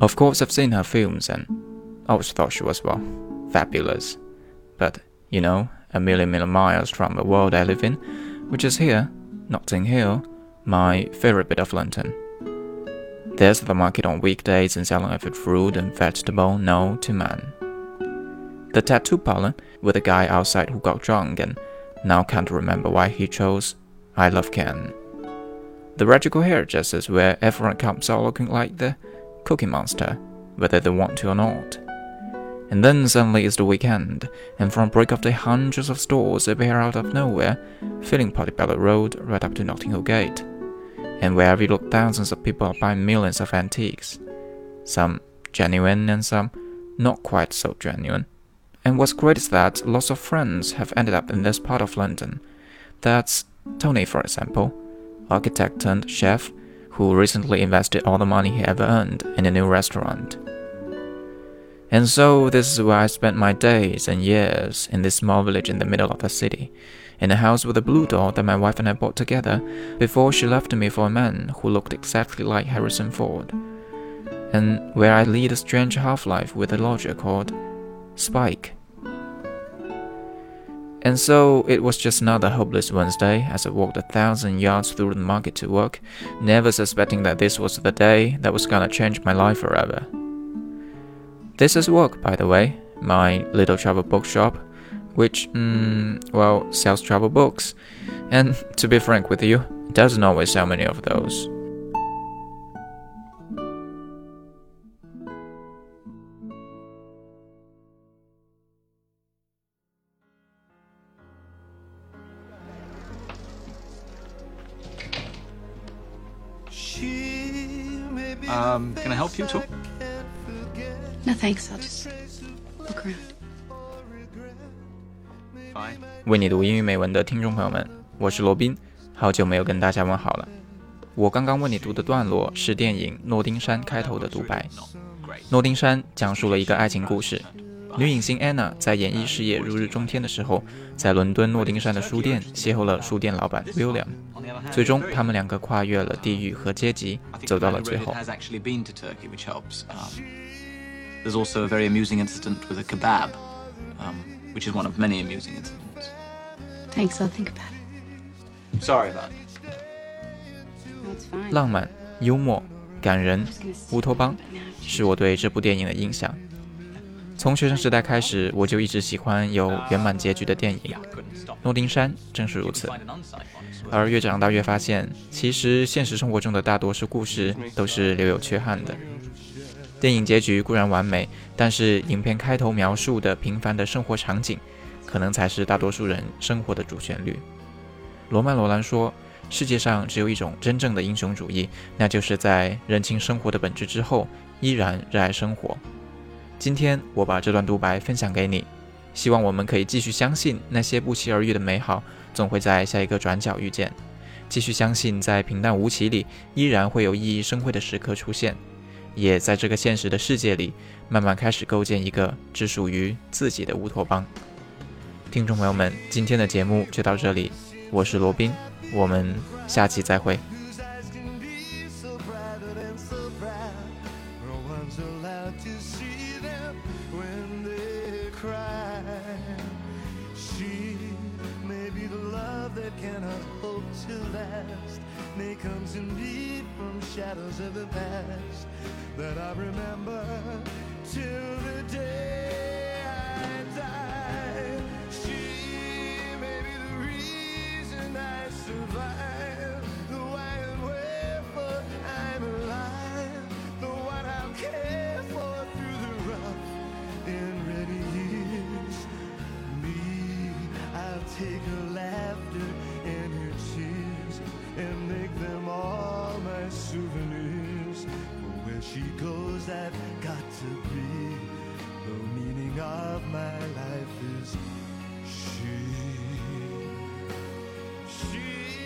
Of course, I've seen her films and always thought she was, well, fabulous. But, you know, a million million miles from the world I live in, which is here, Notting Hill, my favorite bit of London. There's the market on weekdays and selling every fruit and vegetable known to man. The tattoo parlor with a guy outside who got drunk and now can't remember why he chose I Love Ken. The radical hairdressers where everyone comes out looking like the Cookie Monster, whether they want to or not. And then suddenly it's the weekend, and from break of day hundreds of stores appear out of nowhere, filling Portobello Road right up to Notting Hill Gate. And wherever you look, thousands of people are buying millions of antiques. Some genuine and some not quite so genuine. And what's great is that lots of friends have ended up in this part of London. That's Tony, for example, architect turned chef, who recently invested all the money he ever earned in a new restaurant. And so this is where I spent my days and years in this small village in the middle of the city, in a house with a blue door that my wife and I bought together before she left me for a man who looked exactly like Harrison Ford, and where I lead a strange half life with a lodger called Spike. And so it was just another hopeless Wednesday as I walked a thousand yards through the market to work, never suspecting that this was the day that was gonna change my life forever. This is work, by the way, my little travel bookshop, which, mm, well, sells travel books. And to be frank with you, doesn't always sell many of those. Um, can I help you too? No thanks, I'll just look around. Fine. 为你读英语美文的听众朋友们，我是罗宾，好久没有跟大家问好了。我刚刚为你读的段落是电影《诺丁山》开头的独白。《诺丁山》讲述了一个爱情故事，女影星 Anna 在演艺事业如日中天的时候，在伦敦诺丁山的书店邂逅了书店老板 William，最终他们两个跨越了地域和阶级，走到了最后。Um, there's also a very amusing incident with a kebab, um, which is one of many amusing incidents. Thanks, I'll think about it. Sorry about it. Fine. 浪漫、幽默、感人乌托邦是我对这部电影的印象。从学生时代开始，我就一直喜欢有圆满结局的电影，《诺丁山》正是如此。而越长大越发现，其实现实生活中的大多数故事都是留有缺憾的。电影结局固然完美，但是影片开头描述的平凡的生活场景，可能才是大多数人生活的主旋律。罗曼·罗兰说：“世界上只有一种真正的英雄主义，那就是在认清生活的本质之后，依然热爱生活。”今天我把这段独白分享给你，希望我们可以继续相信那些不期而遇的美好，总会在下一个转角遇见。继续相信，在平淡无奇里，依然会有熠熠生辉的时刻出现，也在这个现实的世界里，慢慢开始构建一个只属于自己的乌托邦。听众朋友们，今天的节目就到这里，我是罗宾，我们下期再会。No one's allowed to see them when they cry. She may be the love that cannot hope to last. May comes indeed from shadows of the past that I remember take her laughter and her tears and make them all my souvenirs. Where she goes, I've got to be. The meaning of my life is she. She.